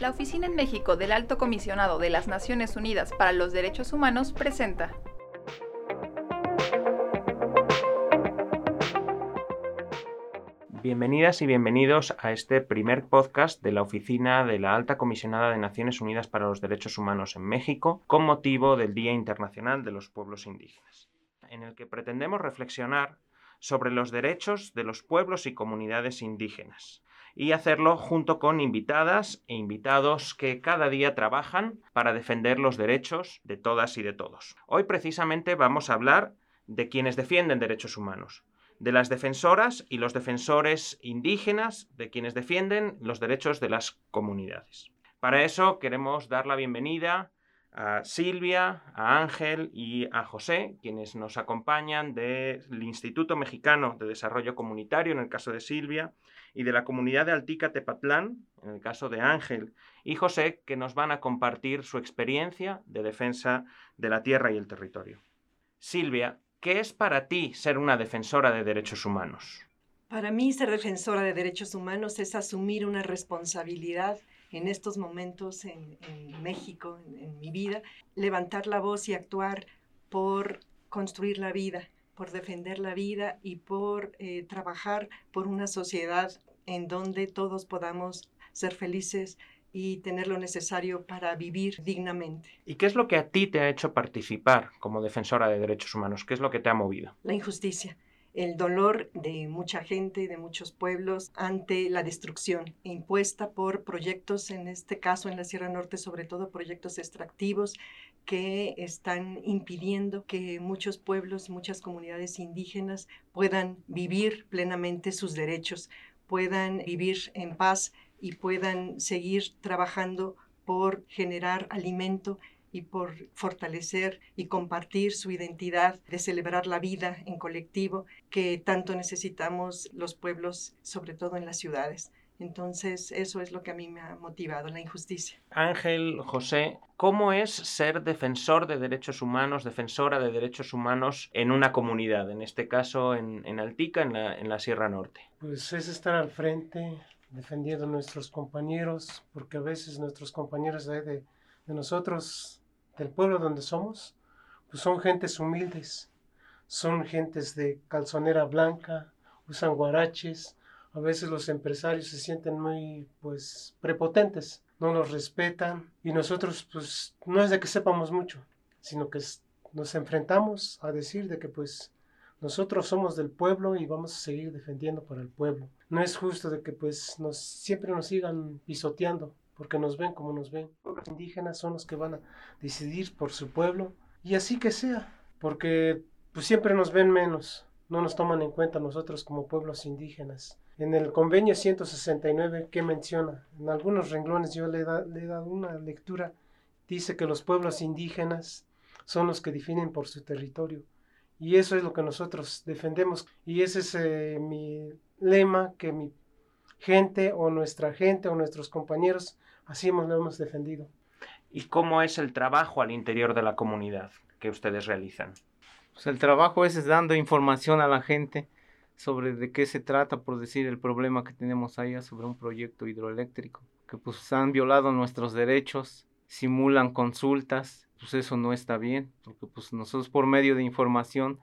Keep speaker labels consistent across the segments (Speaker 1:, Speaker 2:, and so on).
Speaker 1: La Oficina en México del Alto Comisionado de las Naciones Unidas para los Derechos Humanos presenta.
Speaker 2: Bienvenidas y bienvenidos a este primer podcast de la Oficina de la Alta Comisionada de Naciones Unidas para los Derechos Humanos en México con motivo del Día Internacional de los Pueblos Indígenas, en el que pretendemos reflexionar sobre los derechos de los pueblos y comunidades indígenas y hacerlo junto con invitadas e invitados que cada día trabajan para defender los derechos de todas y de todos. Hoy precisamente vamos a hablar de quienes defienden derechos humanos, de las defensoras y los defensores indígenas, de quienes defienden los derechos de las comunidades. Para eso queremos dar la bienvenida a Silvia, a Ángel y a José, quienes nos acompañan del Instituto Mexicano de Desarrollo Comunitario, en el caso de Silvia, y de la comunidad de Altica Tepatlán, en el caso de Ángel y José, que nos van a compartir su experiencia de defensa de la tierra y el territorio. Silvia, ¿Qué es para ti ser una defensora de derechos humanos?
Speaker 3: Para mí ser defensora de derechos humanos es asumir una responsabilidad en estos momentos en, México, en, mi vida, levantar la voz y actuar por construir la vida, por defender la vida y por eh, trabajar por una sociedad en donde todos podamos ser felices, y tener lo necesario para vivir dignamente.
Speaker 2: ¿Y qué es lo que a ti te ha hecho participar como defensora de derechos humanos? ¿Qué es lo que te ha movido?
Speaker 3: La injusticia el dolor de mucha gente, de muchos pueblos, ante la destrucción impuesta por proyectos, en este caso en la Sierra Norte, sobre todo proyectos extractivos que están impidiendo que muchos pueblos, muchas comunidades indígenas puedan vivir plenamente sus derechos, puedan vivir en paz y puedan seguir trabajando por generar alimento y por fortalecer y compartir su identidad de celebrar la vida en colectivo que tanto necesitamos los pueblos, sobre todo en las ciudades. Entonces, eso es lo que a mí me ha motivado, la injusticia.
Speaker 2: Ángel, José, ¿cómo es ser defensor de derechos humanos, defensora de derechos humanos en una comunidad, en este caso en, en Altica, en la, en la Sierra Norte?
Speaker 4: Pues es estar al frente, defendiendo a nuestros compañeros, porque a veces nuestros compañeros de, de, nosotros, del pueblo donde somos, pues son gentes humildes, son gentes de calzonera blanca, usan guaraches, a veces los empresarios se sienten muy pues prepotentes, no los respetan y nosotros pues no es de que sepamos mucho, sino que nos enfrentamos a decir de que pues nosotros somos del pueblo y vamos a seguir defendiendo para el pueblo. No es justo de que pues nos, siempre nos sigan pisoteando porque nos ven como nos ven. Los indígenas son los que van a decidir por su pueblo y así que sea, porque pues siempre nos ven menos, no nos toman en cuenta nosotros como pueblos indígenas. En el convenio 169, ¿qué menciona? En algunos renglones yo le, he dado una lectura, dice que los pueblos indígenas son los que definen por su territorio y eso es lo que nosotros defendemos. Y ese es eh, mi lema, que mi gente o nuestra gente o nuestros compañeros así hemos, lo hemos defendido.
Speaker 2: ¿Y cómo es el trabajo al interior de la comunidad que ustedes realizan?
Speaker 5: Pues el trabajo es dando información a la gente sobre de qué se trata, por decir, el problema que tenemos allá sobre un proyecto hidroeléctrico, que pues han violado nuestros derechos, simulan consultas, pues eso no está bien, porque pues nosotros por medio de información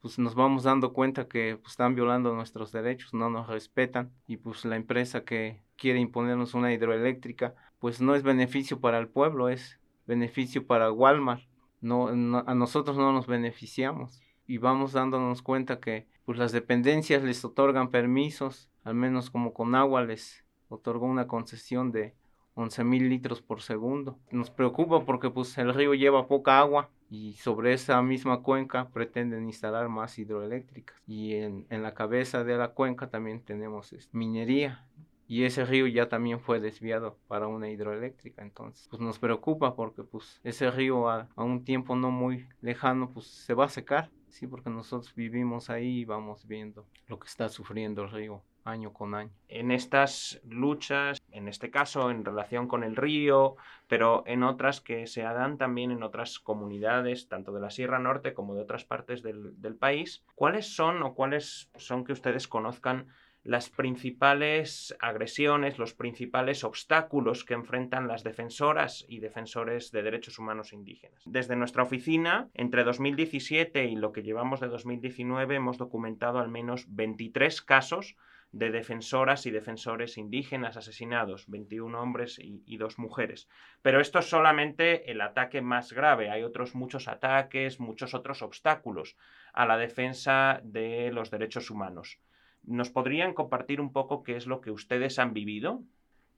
Speaker 5: pues nos vamos dando cuenta que pues, están violando nuestros derechos, no nos respetan y pues la empresa que quiere imponernos una hidroeléctrica pues no es beneficio para el pueblo, es beneficio para Walmart, no, a nosotros no nos beneficiamos y vamos dándonos cuenta que pues las dependencias les otorgan permisos, al menos como con agua les otorgó una concesión de 11 mil litros por segundo. Nos preocupa porque pues el río lleva poca agua y sobre esa misma cuenca pretenden instalar más hidroeléctricas. Y en, en la cabeza de la cuenca también tenemos minería y ese río ya también fue desviado para una hidroeléctrica entonces pues nos preocupa porque pues ese río a, un tiempo no muy lejano pues se va a secar sí porque nosotros vivimos ahí y vamos viendo lo que está sufriendo el río año con año.
Speaker 2: En estas luchas, en este caso en relación con el río, pero en otras que se dan también en otras comunidades, tanto de la Sierra Norte como de otras partes del, del país, ¿cuáles son o cuáles son que ustedes conozcan las principales agresiones, los principales obstáculos que enfrentan las defensoras y defensores de derechos humanos indígenas. Desde nuestra oficina, entre 2017 y lo que llevamos de 2019, hemos documentado al menos 23 casos de defensoras y defensores indígenas asesinados, 21 hombres y, dos mujeres. Pero esto es solamente el ataque más grave. Hay otros muchos ataques, muchos otros obstáculos a la defensa de los derechos humanos. ¿Nos podrían compartir un poco qué es lo que ustedes han vivido?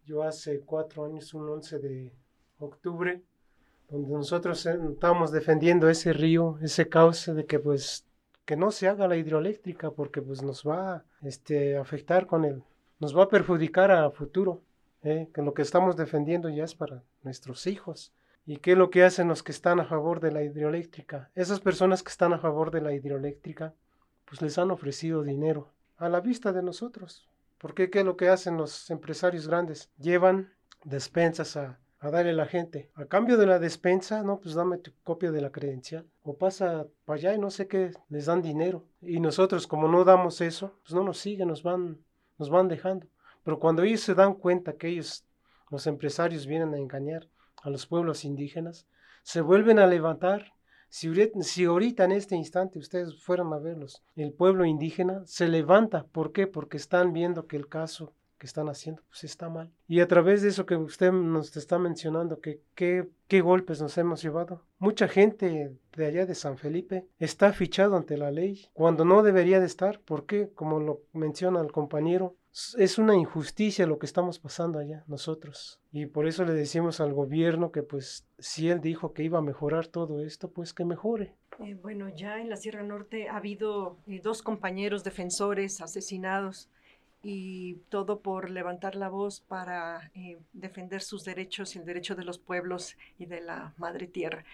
Speaker 4: Yo hace cuatro años, un 11 de octubre, donde nosotros estábamos defendiendo ese río, ese cauce de que pues que no se haga la hidroeléctrica porque pues nos va a este, afectar con el, nos va a perjudicar a futuro, ¿eh? que lo que estamos defendiendo ya es para nuestros hijos. ¿Y qué es lo que hacen los que están a favor de la hidroeléctrica? Esas personas que están a favor de la hidroeléctrica, pues les han ofrecido dinero a la vista de nosotros. Porque qué es lo que hacen los empresarios grandes? Llevan despensas a a darle a la gente. A cambio de la despensa, no, pues dame tu copia de la credencial. O pasa para allá y no sé qué, les dan dinero. Y nosotros, como no damos eso, pues no nos siguen, nos van, nos van dejando. Pero cuando ellos se dan cuenta que ellos, los empresarios, vienen a engañar a los pueblos indígenas, se vuelven a levantar. Si, si ahorita en este instante ustedes fueran a verlos, el pueblo indígena se levanta. ¿Por qué? Porque están viendo que el caso que están haciendo, pues está mal. Y a través de eso que usted nos está mencionando, que qué golpes nos hemos llevado. Mucha gente de allá de San Felipe está fichado ante la ley cuando no debería de estar. ¿Por qué? Como lo menciona el compañero, es una injusticia lo que estamos pasando allá nosotros. Y por eso le decimos al gobierno que pues si él dijo que iba a mejorar todo esto, pues que mejore.
Speaker 3: Eh, bueno, ya en la Sierra Norte ha habido eh, dos compañeros defensores asesinados y todo por levantar la voz para eh, defender sus derechos y el derecho de los pueblos y de la madre tierra.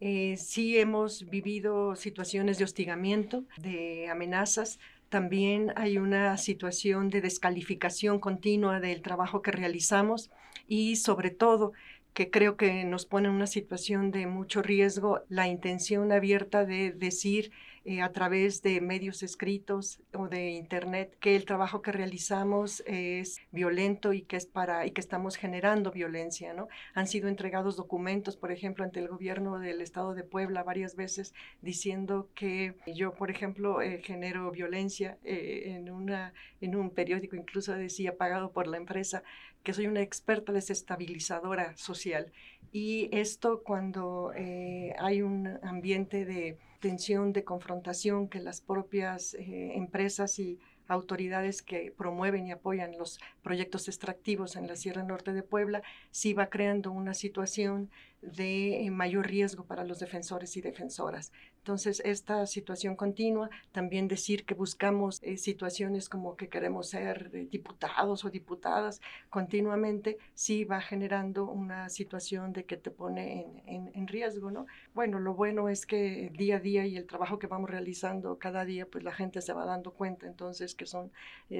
Speaker 3: Sí hemos vivido situaciones de hostigamiento, de amenazas. También hay una situación de descalificación continua del trabajo que realizamos y sobre todo que creo que nos pone en una situación de mucho riesgo la intención abierta de decir eh, a través de medios escritos o de internet que el trabajo que realizamos es violento y que es para y que estamos generando violencia, ¿no? Han sido entregados documentos, por ejemplo, ante el gobierno del estado de Puebla varias veces diciendo que yo, por ejemplo, eh, genero violencia eh, en una en un periódico incluso decía pagado por la empresa que soy una experta desestabilizadora social. Y esto cuando hay un ambiente de tensión, de confrontación que las propias eh, empresas y autoridades que promueven y apoyan los proyectos extractivos en la Sierra Norte de Puebla, sí va creando una situación de eh, mayor riesgo para los defensores y defensoras. Entonces, esta situación continua, también decir que buscamos eh, situaciones como que queremos ser eh, diputados o diputadas continuamente, sí va generando una situación de que te pone en, en, riesgo, ¿no? Bueno, lo bueno es que día a día y el trabajo que vamos realizando cada día, pues la gente se va dando cuenta, entonces, que son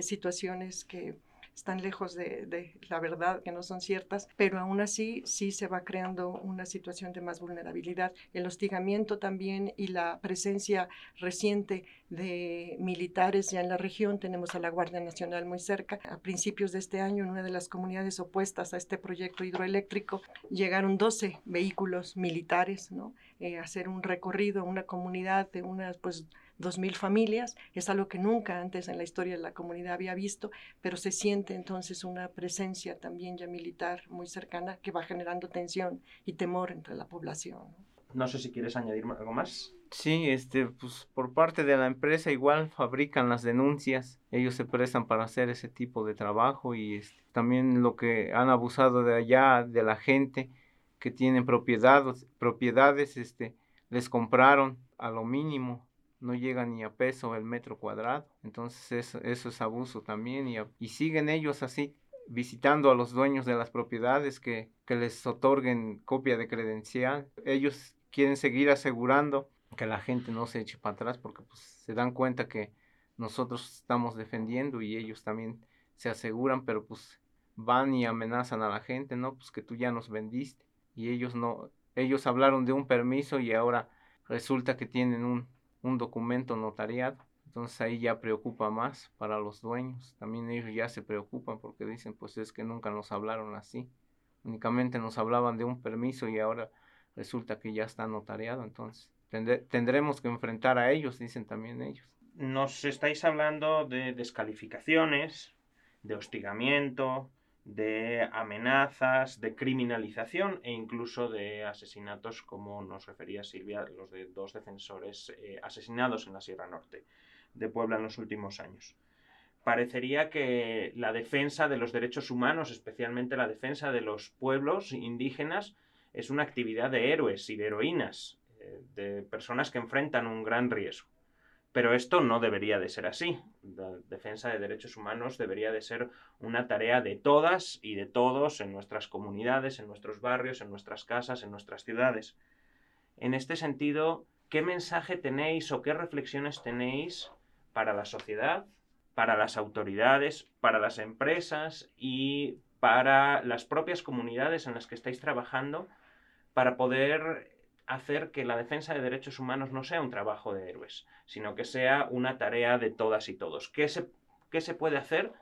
Speaker 3: situaciones que están lejos de, la verdad, que no son ciertas, pero aún así sí se va creando una situación de más vulnerabilidad. El hostigamiento también y la presencia reciente de militares ya en la región, tenemos a la Guardia Nacional muy cerca. A principios de este año, en una de las comunidades opuestas a este proyecto hidroeléctrico, llegaron 12 vehículos militares, ¿no? Eh, hacer un recorrido a una comunidad de unas, pues, dos mil familias, es algo que nunca antes en la historia de la comunidad había visto, pero se siente entonces una presencia también ya militar muy cercana que va generando tensión y temor entre la población.
Speaker 2: No sé si quieres añadir algo más.
Speaker 5: Sí, este, pues por parte de la empresa igual fabrican las denuncias, ellos se prestan para hacer ese tipo de trabajo y este, también lo que han abusado de allá, de la gente que tienen propiedades, propiedades, este, les compraron a lo mínimo no llega ni a peso el metro cuadrado. Entonces eso, eso es abuso también y, y, siguen ellos así visitando a los dueños de las propiedades que, que les otorguen copia de credencial. Ellos quieren seguir asegurando que la gente no se eche para atrás porque pues, se dan cuenta que nosotros estamos defendiendo y ellos también se aseguran, pero pues van y amenazan a la gente, ¿no? Pues que tú ya nos vendiste y ellos no, ellos hablaron de un permiso y ahora resulta que tienen un, un documento notariado Entonces ahí ya preocupa más para los dueños. También ellos ya se preocupan porque dicen, pues es que nunca nos hablaron así. Únicamente nos hablaban de un permiso y ahora resulta que ya está notariado. Entonces tendremos que enfrentar a ellos, dicen también ellos.
Speaker 2: Nos estáis hablando de descalificaciones, de hostigamiento, de amenazas, de criminalización e incluso de asesinatos, como nos refería Silvia, los de dos defensores eh, asesinados en la Sierra Norte de Puebla en los últimos años. Parecería que la defensa de los derechos humanos, especialmente la defensa de los pueblos indígenas, es una actividad de héroes y de heroínas, eh, de personas que enfrentan un gran riesgo. Pero esto no debería de ser así. La defensa de derechos humanos debería de ser una tarea de todas y de todos en nuestras comunidades, en nuestros barrios, en nuestras casas, en nuestras ciudades. En este sentido, ¿qué mensaje tenéis o qué reflexiones tenéis para la sociedad, para las autoridades, para las empresas y para las propias comunidades en las que estáis trabajando para poder hacer que la defensa de derechos humanos no sea un trabajo de héroes, sino que sea una tarea de todas y todos. ¿Qué se, qué se puede hacer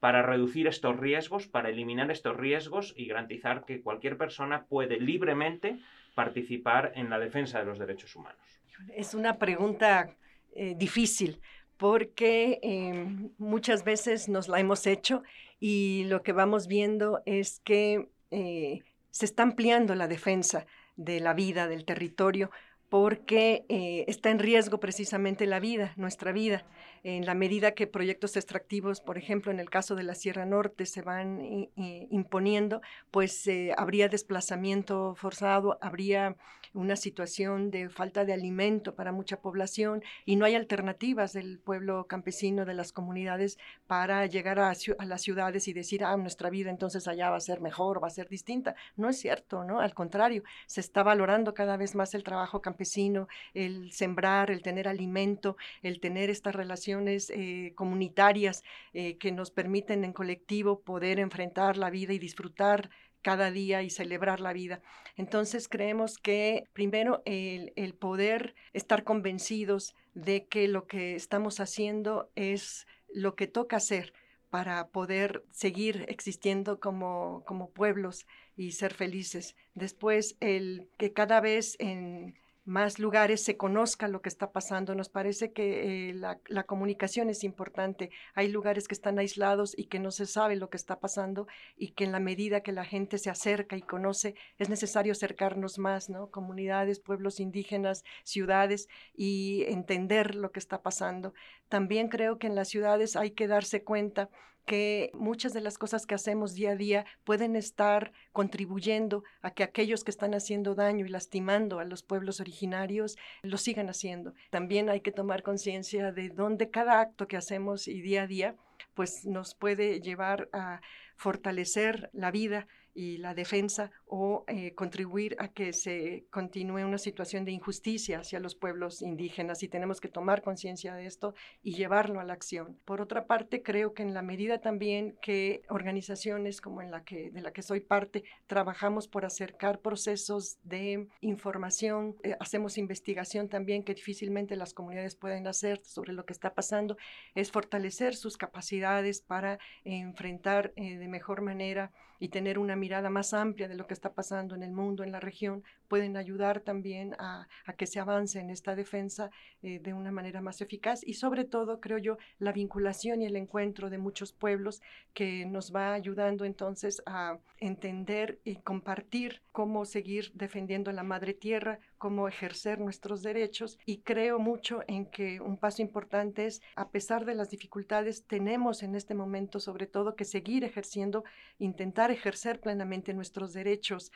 Speaker 2: para reducir estos riesgos, para eliminar estos riesgos y garantizar que cualquier persona puede libremente participar en la defensa de los derechos humanos?
Speaker 3: Es una pregunta eh, difícil porque em, muchas veces nos la hemos hecho y lo que vamos viendo es que eh, se está ampliando la defensa de la vida, del territorio, porque eh, está en riesgo precisamente la vida, nuestra vida. En la medida que proyectos extractivos, por ejemplo, en el caso de la Sierra Norte, se van imponiendo, pues eh, habría desplazamiento forzado, habría una situación de falta de alimento para mucha población y no hay alternativas del pueblo campesino, de las comunidades, para llegar a, a las ciudades y decir, ah, nuestra vida entonces allá va a ser mejor, va a ser distinta. No es cierto, ¿no? Al contrario, se está valorando cada vez más el trabajo campesino, el sembrar, el tener alimento, el tener estas eh, comunitarias eh, que nos permiten en colectivo poder enfrentar la vida y disfrutar cada día y celebrar la vida. Entonces creemos que primero el, el, poder estar convencidos de que lo que estamos haciendo es lo que toca hacer para poder seguir existiendo como, como pueblos y ser felices. Después, el que cada vez en más lugares se conozca lo que está pasando. Nos parece que eh, la, comunicación es importante. Hay lugares que están aislados y que no se sabe lo que está pasando y que en la medida que la gente se acerca y conoce, es necesario acercarnos más, ¿no? Comunidades, pueblos indígenas, ciudades y entender lo que está pasando. También creo que en las ciudades hay que darse cuenta que muchas de las cosas que hacemos día a día pueden estar contribuyendo a que aquellos que están haciendo daño y lastimando a los pueblos originarios lo sigan haciendo. También hay que tomar conciencia de dónde cada acto que hacemos y día a día pues nos puede llevar a fortalecer la vida y la defensa o eh, contribuir a que se continúe una situación de injusticia hacia los pueblos indígenas y tenemos que tomar conciencia de esto y llevarlo a la acción. Por otra parte, creo que en la medida también que organizaciones como en la que de la que soy parte trabajamos por acercar procesos de información, eh, hacemos investigación también que difícilmente las comunidades pueden hacer sobre lo que está pasando, es fortalecer sus capacidades para enfrentar eh, de mejor manera y tener una mirada más amplia de lo que está pasando en el mundo, en la región, pueden ayudar también a, que se avance en esta defensa eh, de una manera más eficaz y sobre todo, creo yo, la vinculación y el encuentro de muchos pueblos que nos va ayudando entonces a entender y compartir cómo seguir defendiendo la madre tierra, cómo ejercer nuestros derechos y creo mucho en que un paso importante es, a pesar de las dificultades, tenemos en este momento sobre todo que seguir ejerciendo, intentar ejercer plenamente nuestros derechos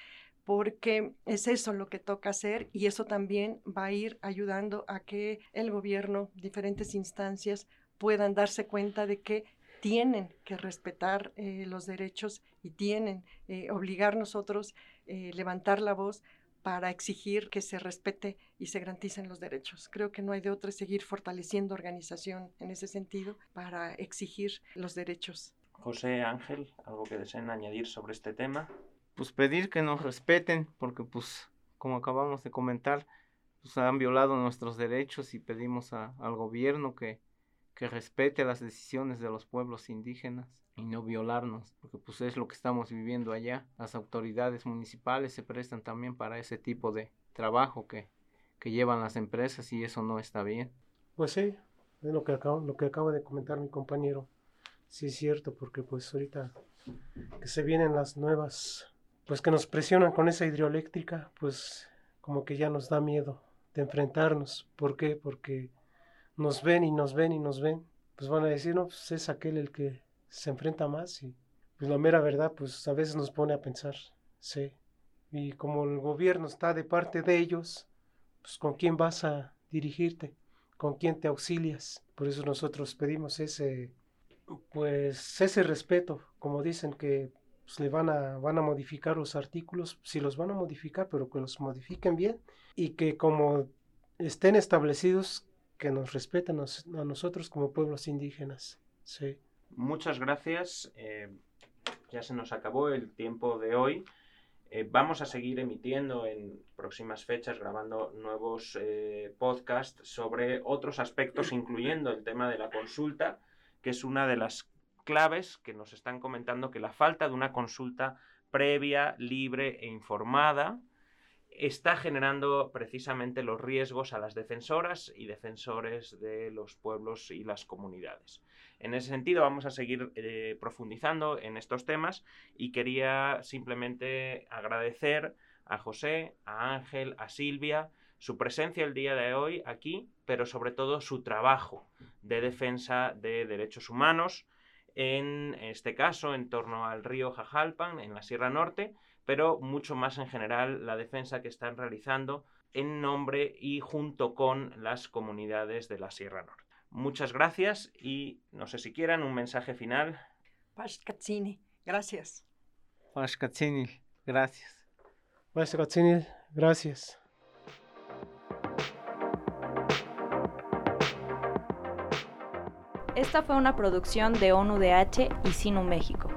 Speaker 3: porque es eso lo que toca hacer y eso también va a ir ayudando a que el gobierno, diferentes instancias puedan darse cuenta de que tienen que respetar eh, los derechos y tienen eh, obligar nosotros eh, levantar la voz para exigir que se respete y se garanticen los derechos. Creo que no hay de otra seguir fortaleciendo organización en ese sentido para exigir los derechos.
Speaker 2: José Ángel, ¿algo que deseen añadir sobre este tema?
Speaker 5: Pues pedir que nos respeten, porque pues como acabamos de comentar, pues han violado nuestros derechos y pedimos al gobierno que, que respete las decisiones de los pueblos indígenas y no violarnos, porque pues es lo que estamos viviendo allá. Las autoridades municipales se prestan también para ese tipo de trabajo que, que llevan las empresas y eso no está bien.
Speaker 4: Pues sí, es lo que acabo, lo que acaba de comentar mi compañero. Sí es cierto, porque pues ahorita que se vienen las nuevas, pues que nos presionan con esa hidroeléctrica, pues como que ya nos da miedo de enfrentarnos. ¿Por qué? Porque nos ven y nos ven y nos ven, pues van a decir, no, pues es aquel el que se enfrenta más y pues la mera verdad, pues a veces nos pone a pensar, sí. Y como el gobierno está de parte de ellos, pues con quién vas a dirigirte, con quién te auxilias. Por eso nosotros pedimos ese, pues ese respeto, como dicen que pues, le van a, van a modificar los artículos, si los van a modificar, pero que los modifiquen bien y que como estén establecidos, que nos respeten a nosotros como pueblos indígenas. Sí.
Speaker 2: Muchas gracias. Eh, ya se nos acabó el tiempo de hoy. Eh, vamos a seguir emitiendo en próximas fechas, grabando nuevos eh, podcasts sobre otros aspectos, incluyendo el tema de la consulta, que es una de las claves que nos están comentando que la falta de una consulta previa, libre e informada está generando precisamente los riesgos a las defensoras y defensores de los pueblos y las comunidades. En ese sentido vamos a seguir eh, profundizando en estos temas y quería simplemente agradecer a José, a Ángel, a Silvia su presencia el día de hoy aquí, pero sobre todo su trabajo de defensa de derechos humanos, en este caso en torno al río Jajalpan, en la Sierra Norte, pero mucho más en general la defensa que están realizando en nombre y junto con las comunidades de la Sierra Norte. Muchas gracias y no sé si quieran un mensaje final.
Speaker 3: Pashkatsini, gracias.
Speaker 5: Gracias.
Speaker 4: Gracias.
Speaker 6: Esta fue una producción de ONUDH y Sinu México.